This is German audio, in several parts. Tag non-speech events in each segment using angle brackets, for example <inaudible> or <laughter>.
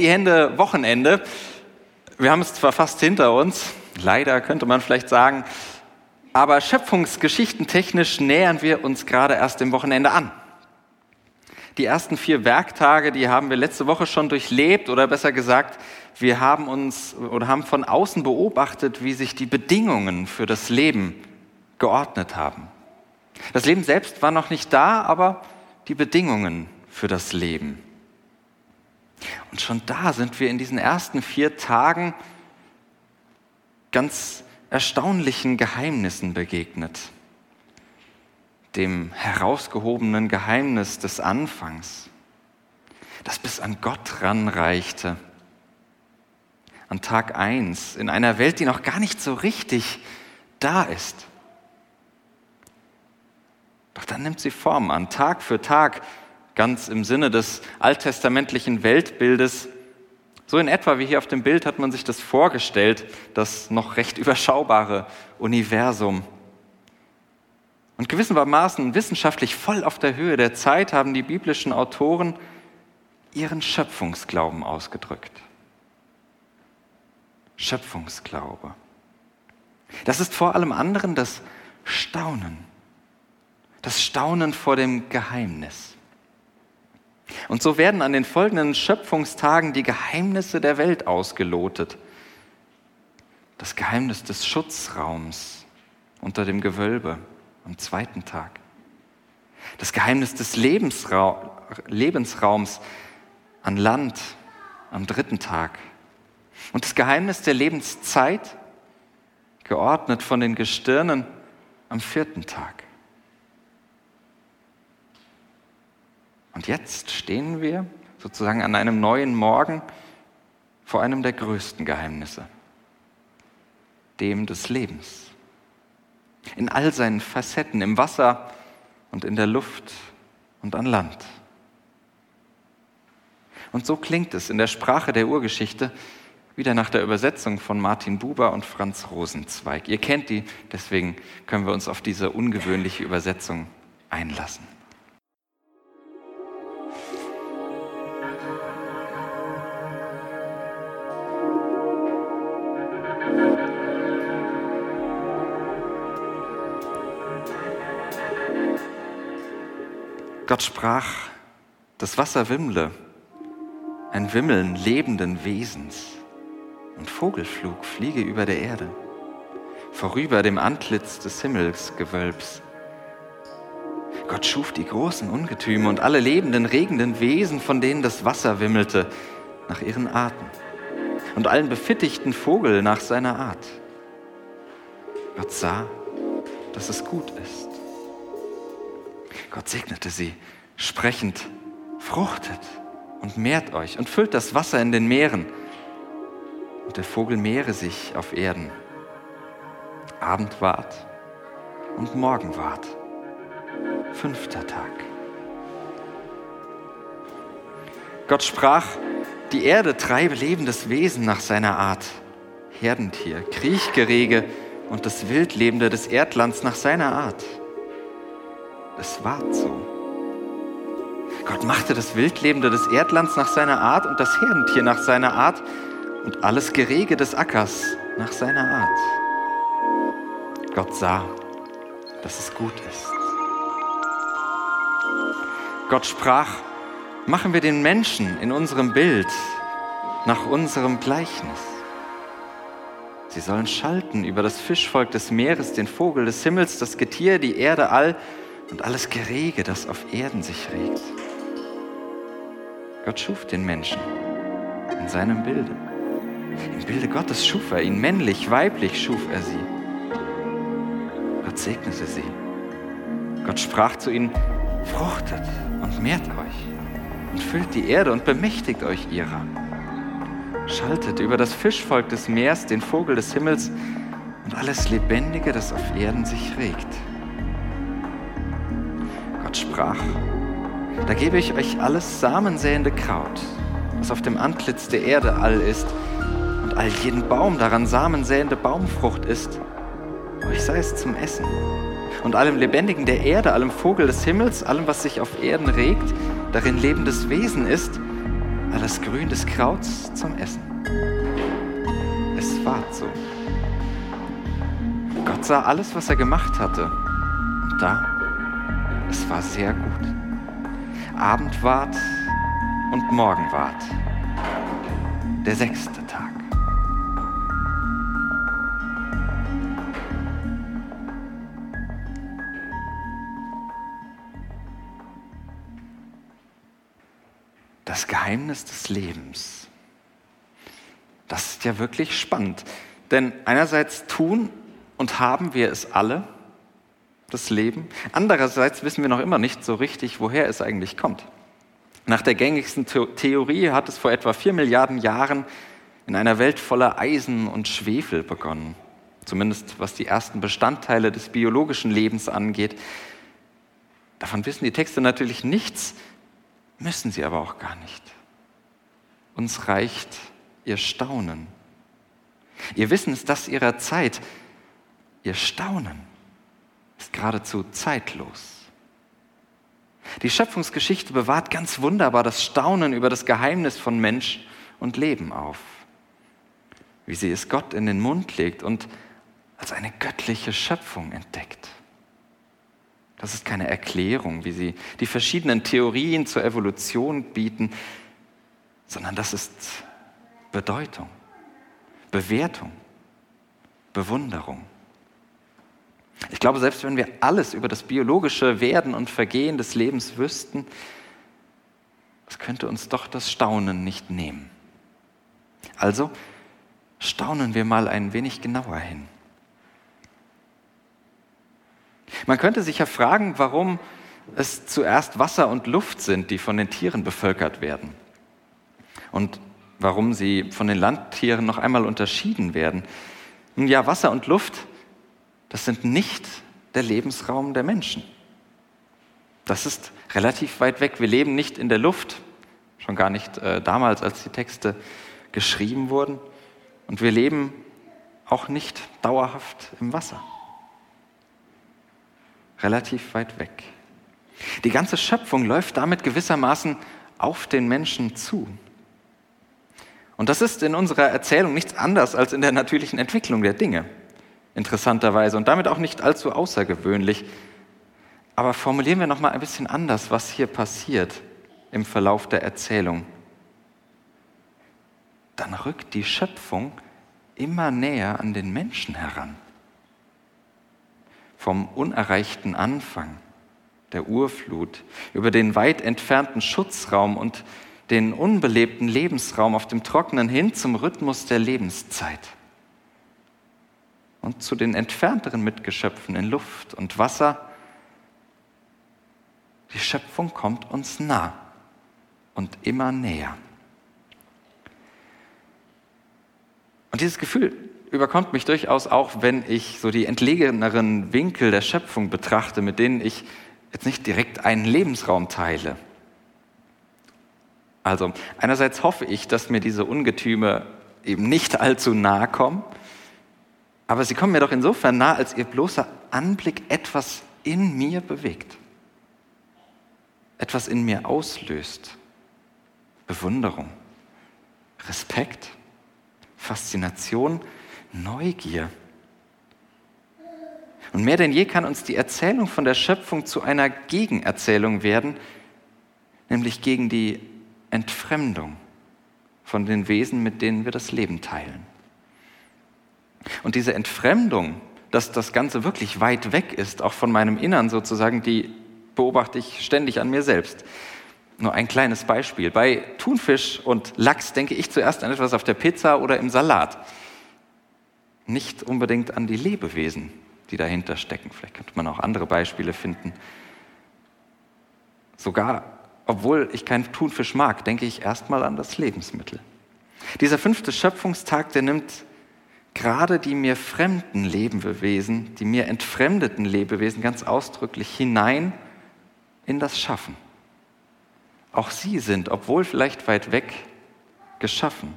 Die Hände, Wochenende. Wir haben es zwar fast hinter uns, leider könnte man vielleicht sagen, aber schöpfungsgeschichtentechnisch nähern wir uns gerade erst dem Wochenende an. Die ersten vier Werktage, die haben wir letzte Woche schon durchlebt oder besser gesagt, wir haben uns oder haben von außen beobachtet, wie sich die Bedingungen für das Leben geordnet haben. Das Leben selbst war noch nicht da, aber die Bedingungen für das Leben. Und schon da sind wir in diesen ersten vier Tagen ganz erstaunlichen Geheimnissen begegnet. Dem herausgehobenen Geheimnis des Anfangs, das bis an Gott ranreichte. An Tag 1 in einer Welt, die noch gar nicht so richtig da ist. Doch dann nimmt sie Form an, Tag für Tag ganz im Sinne des alttestamentlichen Weltbildes. So in etwa wie hier auf dem Bild hat man sich das vorgestellt, das noch recht überschaubare Universum. Und gewissermaßen wissenschaftlich voll auf der Höhe der Zeit haben die biblischen Autoren ihren Schöpfungsglauben ausgedrückt. Schöpfungsglaube. Das ist vor allem anderen das Staunen. Das Staunen vor dem Geheimnis. Und so werden an den folgenden Schöpfungstagen die Geheimnisse der Welt ausgelotet. Das Geheimnis des Schutzraums unter dem Gewölbe am zweiten Tag. Das Geheimnis des Lebensra Lebensraums an Land am dritten Tag. Und das Geheimnis der Lebenszeit, geordnet von den Gestirnen am vierten Tag. Und jetzt stehen wir sozusagen an einem neuen Morgen vor einem der größten Geheimnisse, dem des Lebens. In all seinen Facetten, im Wasser und in der Luft und an Land. Und so klingt es in der Sprache der Urgeschichte, wieder nach der Übersetzung von Martin Buber und Franz Rosenzweig. Ihr kennt die, deswegen können wir uns auf diese ungewöhnliche Übersetzung einlassen. Gott sprach, das Wasser wimmle, ein Wimmeln lebenden Wesens und Vogelflug fliege über der Erde, vorüber dem Antlitz des Himmelsgewölbs. Gott schuf die großen Ungetüme und alle lebenden, regenden Wesen, von denen das Wasser wimmelte, nach ihren Arten und allen befittigten Vogel nach seiner Art. Gott sah, dass es gut ist. Gott segnete sie, sprechend, fruchtet und mehrt euch und füllt das Wasser in den Meeren. Und der Vogel mehre sich auf Erden. Abend ward und Morgen ward. Fünfter Tag. Gott sprach, die Erde treibe lebendes Wesen nach seiner Art, Herdentier, Kriechgerege und das Wildlebende des Erdlands nach seiner Art es ward so. Gott machte das Wildlebende des Erdlands nach seiner Art und das Herdentier nach seiner Art und alles Gerege des Ackers nach seiner Art. Gott sah, dass es gut ist. Gott sprach, machen wir den Menschen in unserem Bild, nach unserem Gleichnis. Sie sollen schalten über das Fischvolk des Meeres, den Vogel des Himmels, das Getier, die Erde all und alles Gerege, das auf Erden sich regt. Gott schuf den Menschen in seinem Bilde. Im Bilde Gottes schuf er ihn, männlich, weiblich schuf er sie. Gott segnete sie. Gott sprach zu ihnen, fruchtet und mehrt euch und füllt die Erde und bemächtigt euch ihrer. Schaltet über das Fischvolk des Meers, den Vogel des Himmels und alles Lebendige, das auf Erden sich regt. Sprach, da gebe ich euch alles samensäende Kraut, was auf dem Antlitz der Erde all ist, und all jeden Baum daran samensäende Baumfrucht ist, euch sei es zum Essen. Und allem Lebendigen der Erde, allem Vogel des Himmels, allem, was sich auf Erden regt, darin lebendes Wesen ist, alles Grün des Krauts zum Essen. Es war so. Gott sah alles, was er gemacht hatte. Und da, war sehr gut. Abend ward und Morgen ward. Der sechste Tag. Das Geheimnis des Lebens. Das ist ja wirklich spannend. Denn einerseits tun und haben wir es alle, das Leben. Andererseits wissen wir noch immer nicht so richtig, woher es eigentlich kommt. Nach der gängigsten Theorie hat es vor etwa vier Milliarden Jahren in einer Welt voller Eisen und Schwefel begonnen. Zumindest was die ersten Bestandteile des biologischen Lebens angeht. Davon wissen die Texte natürlich nichts, müssen sie aber auch gar nicht. Uns reicht ihr Staunen. Ihr Wissen ist das ihrer Zeit. Ihr Staunen ist geradezu zeitlos. Die Schöpfungsgeschichte bewahrt ganz wunderbar das Staunen über das Geheimnis von Mensch und Leben auf. Wie sie es Gott in den Mund legt und als eine göttliche Schöpfung entdeckt. Das ist keine Erklärung, wie sie die verschiedenen Theorien zur Evolution bieten, sondern das ist Bedeutung, Bewertung, Bewunderung. Ich glaube, selbst wenn wir alles über das biologische Werden und Vergehen des Lebens wüssten, es könnte uns doch das Staunen nicht nehmen. Also staunen wir mal ein wenig genauer hin. Man könnte sich ja fragen, warum es zuerst Wasser und Luft sind, die von den Tieren bevölkert werden. Und warum sie von den Landtieren noch einmal unterschieden werden. Nun ja, Wasser und Luft das sind nicht der Lebensraum der Menschen. Das ist relativ weit weg. Wir leben nicht in der Luft, schon gar nicht äh, damals, als die Texte geschrieben wurden. Und wir leben auch nicht dauerhaft im Wasser. Relativ weit weg. Die ganze Schöpfung läuft damit gewissermaßen auf den Menschen zu. Und das ist in unserer Erzählung nichts anderes als in der natürlichen Entwicklung der Dinge interessanterweise, und damit auch nicht allzu außergewöhnlich. Aber formulieren wir noch mal ein bisschen anders, was hier passiert im Verlauf der Erzählung. Dann rückt die Schöpfung immer näher an den Menschen heran. Vom unerreichten Anfang der Urflut über den weit entfernten Schutzraum und den unbelebten Lebensraum auf dem Trockenen hin zum Rhythmus der Lebenszeit und zu den entfernteren Mitgeschöpfen in Luft und Wasser. Die Schöpfung kommt uns nah und immer näher. Und dieses Gefühl überkommt mich durchaus auch, wenn ich so die entlegeneren Winkel der Schöpfung betrachte, mit denen ich jetzt nicht direkt einen Lebensraum teile. Also einerseits hoffe ich, dass mir diese Ungetüme eben nicht allzu nahe kommen aber sie kommen mir doch insofern nah, als ihr bloßer Anblick etwas in mir bewegt, etwas in mir auslöst. Bewunderung, Respekt, Faszination, Neugier. Und mehr denn je kann uns die Erzählung von der Schöpfung zu einer Gegenerzählung werden, nämlich gegen die Entfremdung von den Wesen, mit denen wir das Leben teilen. Und diese Entfremdung, dass das Ganze wirklich weit weg ist, auch von meinem Innern sozusagen, die beobachte ich ständig an mir selbst. Nur ein kleines Beispiel. Bei Thunfisch und Lachs denke ich zuerst an etwas auf der Pizza oder im Salat. Nicht unbedingt an die Lebewesen, die dahinter stecken. Vielleicht könnte man auch andere Beispiele finden. Sogar obwohl ich kein Thunfisch mag, denke ich erstmal an das Lebensmittel. Dieser fünfte Schöpfungstag, der nimmt gerade die mir fremden Lebewesen, die mir entfremdeten Lebewesen ganz ausdrücklich hinein in das Schaffen. Auch sie sind, obwohl vielleicht weit weg, geschaffen.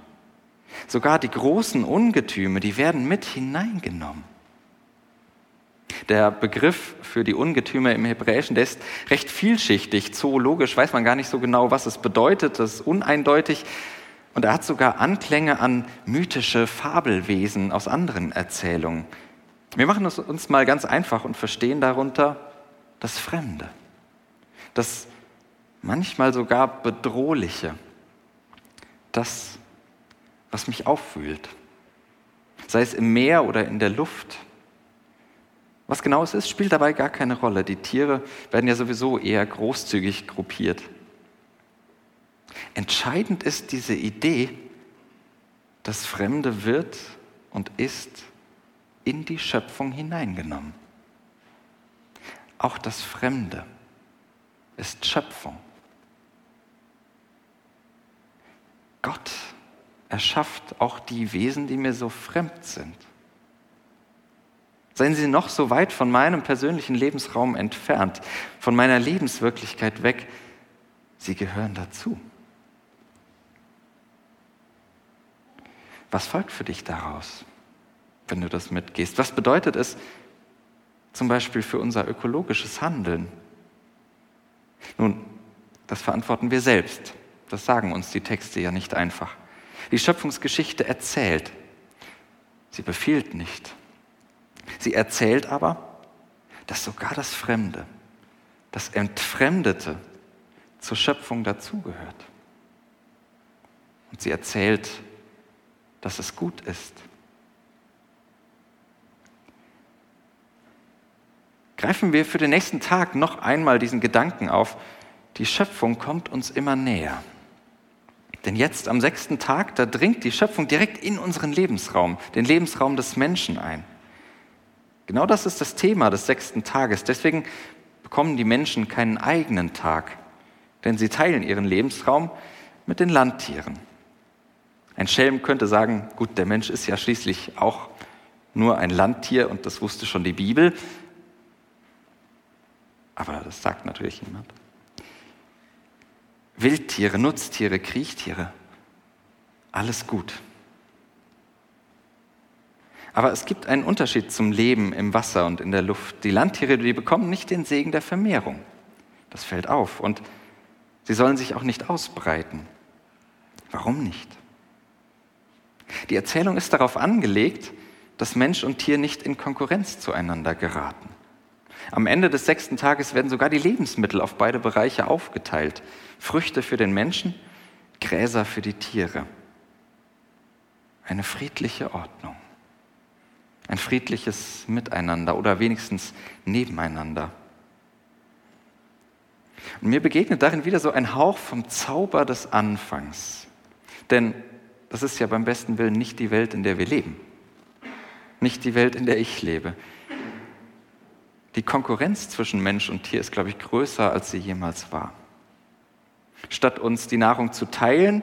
Sogar die großen Ungetüme, die werden mit hineingenommen. Der Begriff für die Ungetüme im Hebräischen, der ist recht vielschichtig. Zoologisch weiß man gar nicht so genau, was es bedeutet. Das ist uneindeutig. Und er hat sogar Anklänge an mythische Fabelwesen aus anderen Erzählungen. Wir machen es uns mal ganz einfach und verstehen darunter das Fremde, das manchmal sogar Bedrohliche, das, was mich aufwühlt, sei es im Meer oder in der Luft. Was genau es ist, spielt dabei gar keine Rolle. Die Tiere werden ja sowieso eher großzügig gruppiert. Entscheidend ist diese Idee, das Fremde wird und ist in die Schöpfung hineingenommen. Auch das Fremde ist Schöpfung. Gott erschafft auch die Wesen, die mir so fremd sind. Seien sie noch so weit von meinem persönlichen Lebensraum entfernt, von meiner Lebenswirklichkeit weg, sie gehören dazu. Was folgt für dich daraus, wenn du das mitgehst? Was bedeutet es zum Beispiel für unser ökologisches Handeln? Nun, das verantworten wir selbst. Das sagen uns die Texte ja nicht einfach. Die Schöpfungsgeschichte erzählt. Sie befiehlt nicht. Sie erzählt aber, dass sogar das Fremde, das Entfremdete zur Schöpfung dazugehört. Und sie erzählt, dass es gut ist. Greifen wir für den nächsten Tag noch einmal diesen Gedanken auf, die Schöpfung kommt uns immer näher. Denn jetzt am sechsten Tag, da dringt die Schöpfung direkt in unseren Lebensraum, den Lebensraum des Menschen ein. Genau das ist das Thema des sechsten Tages. Deswegen bekommen die Menschen keinen eigenen Tag, denn sie teilen ihren Lebensraum mit den Landtieren. Ein Schelm könnte sagen, gut, der Mensch ist ja schließlich auch nur ein Landtier und das wusste schon die Bibel. Aber das sagt natürlich niemand. Wildtiere, Nutztiere, Kriechtiere, alles gut. Aber es gibt einen Unterschied zum Leben im Wasser und in der Luft. Die Landtiere, die bekommen nicht den Segen der Vermehrung. Das fällt auf. Und sie sollen sich auch nicht ausbreiten. Warum nicht? Die Erzählung ist darauf angelegt, dass Mensch und Tier nicht in Konkurrenz zueinander geraten. Am Ende des sechsten Tages werden sogar die Lebensmittel auf beide Bereiche aufgeteilt. Früchte für den Menschen, Gräser für die Tiere. Eine friedliche Ordnung. Ein friedliches Miteinander oder wenigstens nebeneinander. Und mir begegnet darin wieder so ein Hauch vom Zauber des Anfangs. Denn das ist ja beim besten Willen nicht die Welt, in der wir leben. Nicht die Welt, in der ich lebe. Die Konkurrenz zwischen Mensch und Tier ist, glaube ich, größer, als sie jemals war. Statt uns die Nahrung zu teilen,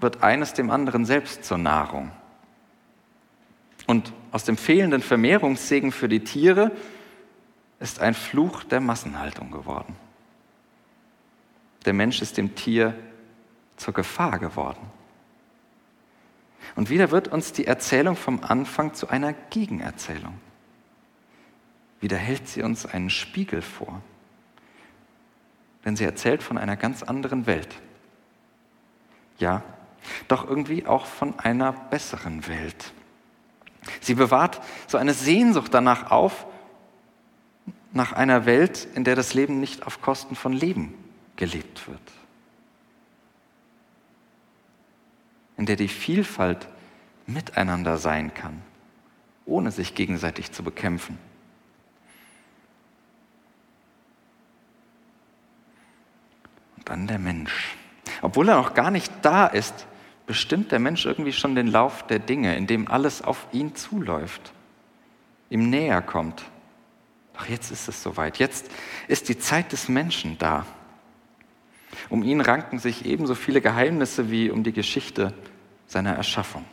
wird eines dem anderen selbst zur Nahrung. Und aus dem fehlenden Vermehrungssegen für die Tiere ist ein Fluch der Massenhaltung geworden. Der Mensch ist dem Tier zur Gefahr geworden. Und wieder wird uns die Erzählung vom Anfang zu einer Gegenerzählung. Wieder hält sie uns einen Spiegel vor. Denn sie erzählt von einer ganz anderen Welt. Ja, doch irgendwie auch von einer besseren Welt. Sie bewahrt so eine Sehnsucht danach auf, nach einer Welt, in der das Leben nicht auf Kosten von Leben gelebt wird. In der die Vielfalt miteinander sein kann, ohne sich gegenseitig zu bekämpfen. Und dann der Mensch. Obwohl er noch gar nicht da ist, bestimmt der Mensch irgendwie schon den Lauf der Dinge, in dem alles auf ihn zuläuft, ihm näher kommt. Doch jetzt ist es soweit. Jetzt ist die Zeit des Menschen da. Um ihn ranken sich ebenso viele Geheimnisse wie um die Geschichte seiner Erschaffung.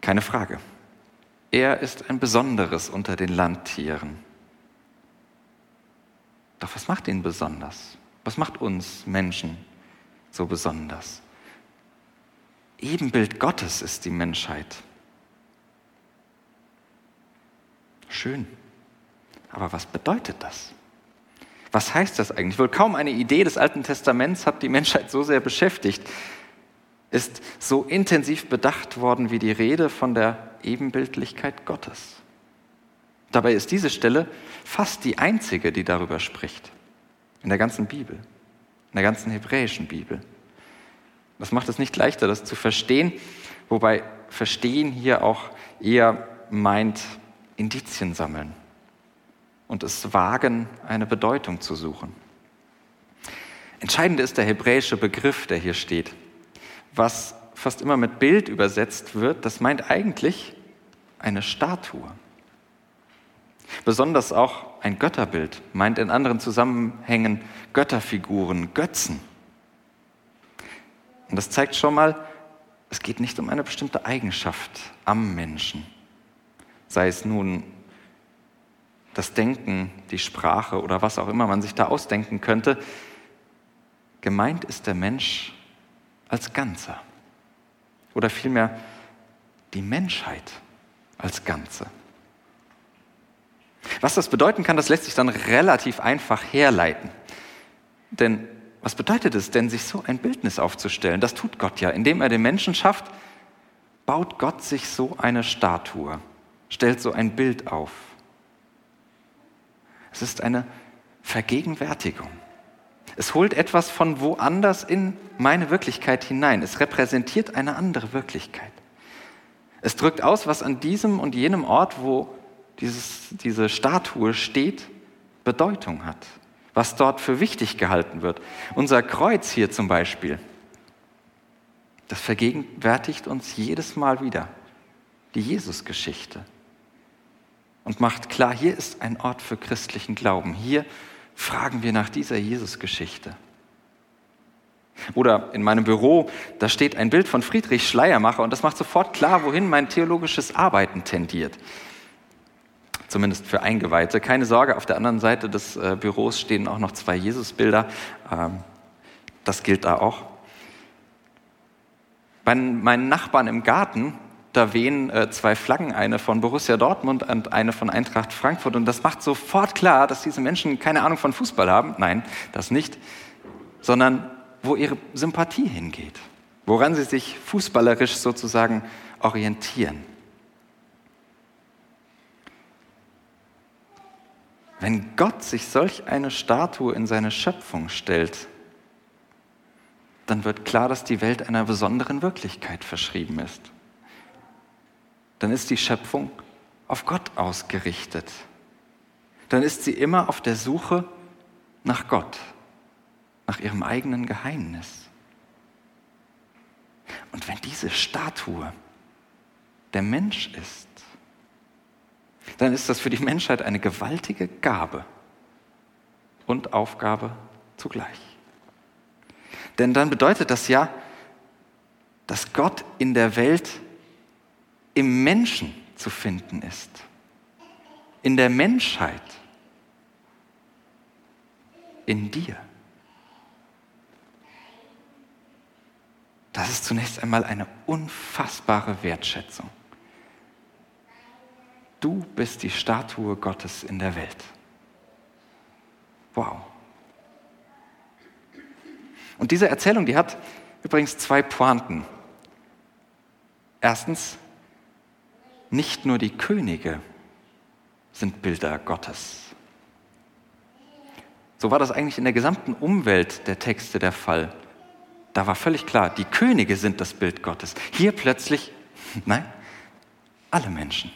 Keine Frage. Er ist ein Besonderes unter den Landtieren. Doch was macht ihn besonders? Was macht uns Menschen so besonders? Ebenbild Gottes ist die Menschheit. Schön. Aber was bedeutet das? Was heißt das eigentlich? Wohl kaum eine Idee des Alten Testaments hat die Menschheit so sehr beschäftigt, ist so intensiv bedacht worden wie die Rede von der Ebenbildlichkeit Gottes. Dabei ist diese Stelle fast die einzige, die darüber spricht. In der ganzen Bibel, in der ganzen hebräischen Bibel. Das macht es nicht leichter, das zu verstehen, wobei Verstehen hier auch eher meint, Indizien sammeln und es wagen, eine Bedeutung zu suchen. Entscheidend ist der hebräische Begriff, der hier steht. Was fast immer mit Bild übersetzt wird, das meint eigentlich eine Statue. Besonders auch ein Götterbild meint in anderen Zusammenhängen Götterfiguren, Götzen. Und das zeigt schon mal, es geht nicht um eine bestimmte Eigenschaft am Menschen, sei es nun das Denken, die Sprache oder was auch immer man sich da ausdenken könnte. Gemeint ist der Mensch als Ganzer oder vielmehr die Menschheit als Ganze. Was das bedeuten kann, das lässt sich dann relativ einfach herleiten. Denn was bedeutet es denn, sich so ein Bildnis aufzustellen? Das tut Gott ja. Indem er den Menschen schafft, baut Gott sich so eine Statue, stellt so ein Bild auf. Es ist eine Vergegenwärtigung. Es holt etwas von woanders in meine Wirklichkeit hinein. Es repräsentiert eine andere Wirklichkeit. Es drückt aus, was an diesem und jenem Ort, wo dieses, diese Statue steht, Bedeutung hat, was dort für wichtig gehalten wird. Unser Kreuz hier zum Beispiel, das vergegenwärtigt uns jedes Mal wieder die Jesusgeschichte und macht klar, hier ist ein Ort für christlichen Glauben. Hier fragen wir nach dieser Jesusgeschichte. Oder in meinem Büro, da steht ein Bild von Friedrich Schleiermacher und das macht sofort klar, wohin mein theologisches Arbeiten tendiert zumindest für Eingeweihte. Keine Sorge, auf der anderen Seite des äh, Büros stehen auch noch zwei Jesusbilder. Ähm, das gilt da auch. Bei meinen Nachbarn im Garten, da wehen äh, zwei Flaggen, eine von Borussia Dortmund und eine von Eintracht Frankfurt. Und das macht sofort klar, dass diese Menschen keine Ahnung von Fußball haben. Nein, das nicht. Sondern wo ihre Sympathie hingeht. Woran sie sich fußballerisch sozusagen orientieren. Wenn Gott sich solch eine Statue in seine Schöpfung stellt, dann wird klar, dass die Welt einer besonderen Wirklichkeit verschrieben ist. Dann ist die Schöpfung auf Gott ausgerichtet. Dann ist sie immer auf der Suche nach Gott, nach ihrem eigenen Geheimnis. Und wenn diese Statue der Mensch ist, dann ist das für die Menschheit eine gewaltige Gabe und Aufgabe zugleich. Denn dann bedeutet das ja, dass Gott in der Welt im Menschen zu finden ist, in der Menschheit, in dir. Das ist zunächst einmal eine unfassbare Wertschätzung. Du bist die Statue Gottes in der Welt. Wow. Und diese Erzählung, die hat übrigens zwei Pointen. Erstens, nicht nur die Könige sind Bilder Gottes. So war das eigentlich in der gesamten Umwelt der Texte der Fall. Da war völlig klar, die Könige sind das Bild Gottes. Hier plötzlich, <laughs> nein, alle Menschen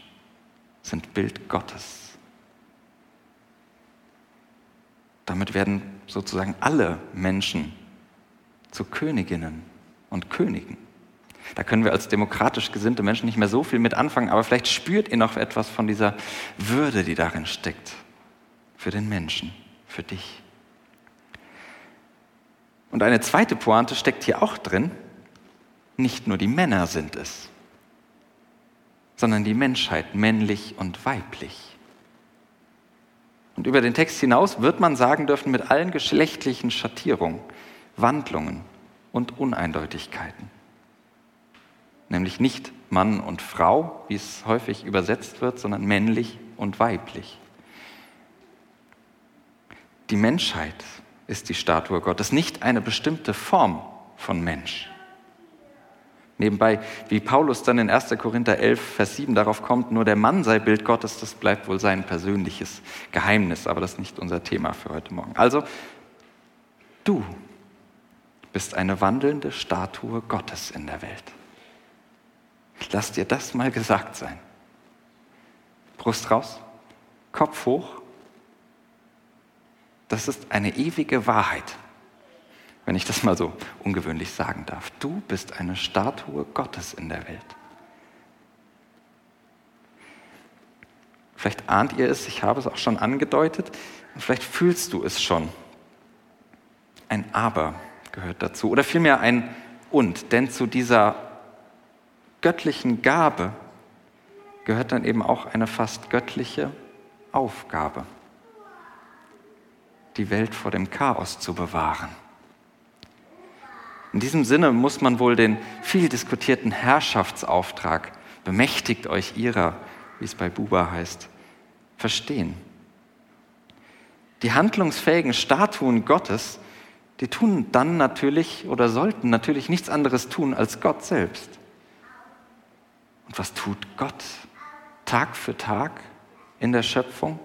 sind Bild Gottes. Damit werden sozusagen alle Menschen zu Königinnen und Königen. Da können wir als demokratisch gesinnte Menschen nicht mehr so viel mit anfangen, aber vielleicht spürt ihr noch etwas von dieser Würde, die darin steckt. Für den Menschen, für dich. Und eine zweite Pointe steckt hier auch drin. Nicht nur die Männer sind es, sondern die Menschheit, männlich und weiblich. Und über den Text hinaus wird man sagen dürfen, mit allen geschlechtlichen Schattierungen, Wandlungen und Uneindeutigkeiten. Nämlich nicht Mann und Frau, wie es häufig übersetzt wird, sondern männlich und weiblich. Die Menschheit ist die Statue Gottes, nicht eine bestimmte Form von Mensch. Nebenbei, wie Paulus dann in 1. Korinther 11, Vers 7 darauf kommt, nur der Mann sei Bild Gottes, das bleibt wohl sein persönliches Geheimnis, aber das ist nicht unser Thema für heute Morgen. Also, du bist eine wandelnde Statue Gottes in der Welt. Lass dir das mal gesagt sein. Brust raus, Kopf hoch. Das ist eine ewige Wahrheit wenn ich das mal so ungewöhnlich sagen darf. Du bist eine Statue Gottes in der Welt. Vielleicht ahnt ihr es, ich habe es auch schon angedeutet, und vielleicht fühlst du es schon. Ein Aber gehört dazu, oder vielmehr ein Und, denn zu dieser göttlichen Gabe gehört dann eben auch eine fast göttliche Aufgabe, die Welt vor dem Chaos zu bewahren. In diesem Sinne muss man wohl den viel diskutierten Herrschaftsauftrag, bemächtigt euch ihrer, wie es bei Buba heißt, verstehen. Die handlungsfähigen Statuen Gottes, die tun dann natürlich oder sollten natürlich nichts anderes tun als Gott selbst. Und was tut Gott Tag für Tag in der Schöpfung?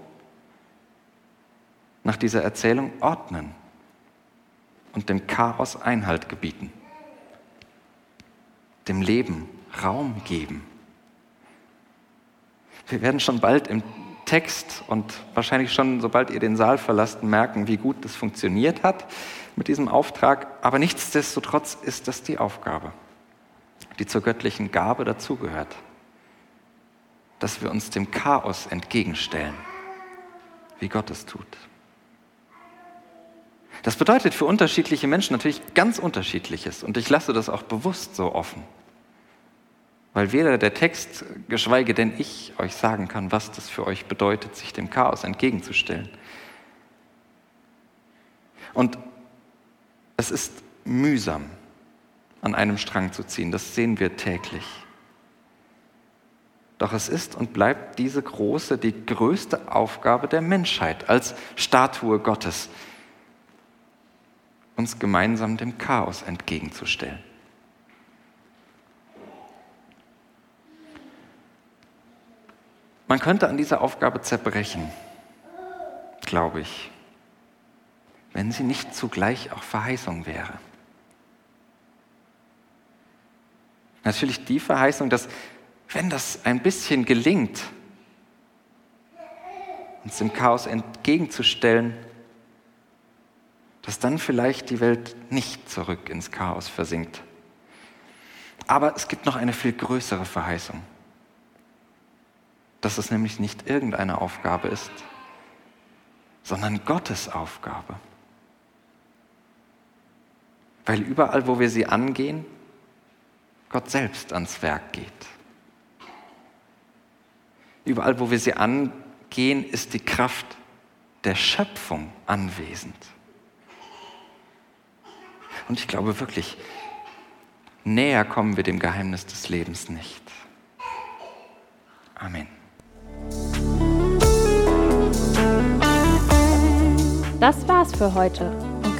Nach dieser Erzählung ordnen und dem Chaos Einhalt gebieten, dem Leben Raum geben. Wir werden schon bald im Text und wahrscheinlich schon, sobald ihr den Saal verlasst, merken, wie gut das funktioniert hat mit diesem Auftrag. Aber nichtsdestotrotz ist das die Aufgabe, die zur göttlichen Gabe dazugehört, dass wir uns dem Chaos entgegenstellen, wie Gott es tut. Das bedeutet für unterschiedliche Menschen natürlich ganz unterschiedliches und ich lasse das auch bewusst so offen, weil weder der Text, geschweige denn ich euch sagen kann, was das für euch bedeutet, sich dem Chaos entgegenzustellen. Und es ist mühsam, an einem Strang zu ziehen, das sehen wir täglich. Doch es ist und bleibt diese große, die größte Aufgabe der Menschheit als Statue Gottes, uns gemeinsam dem Chaos entgegenzustellen. Man könnte an dieser Aufgabe zerbrechen, glaube ich, wenn sie nicht zugleich auch Verheißung wäre. Natürlich die Verheißung, dass wenn das ein bisschen gelingt, uns dem Chaos entgegenzustellen, dass dann vielleicht die Welt nicht zurück ins Chaos versinkt. Aber es gibt noch eine viel größere Verheißung, dass es nämlich nicht irgendeine Aufgabe ist, sondern Gottes Aufgabe. Weil überall, wo wir sie angehen, Gott selbst ans Werk geht. Überall, wo wir sie angehen, ist die Kraft der Schöpfung anwesend. Und ich glaube wirklich, näher kommen wir dem Geheimnis des Lebens nicht. Amen. Das war's für heute.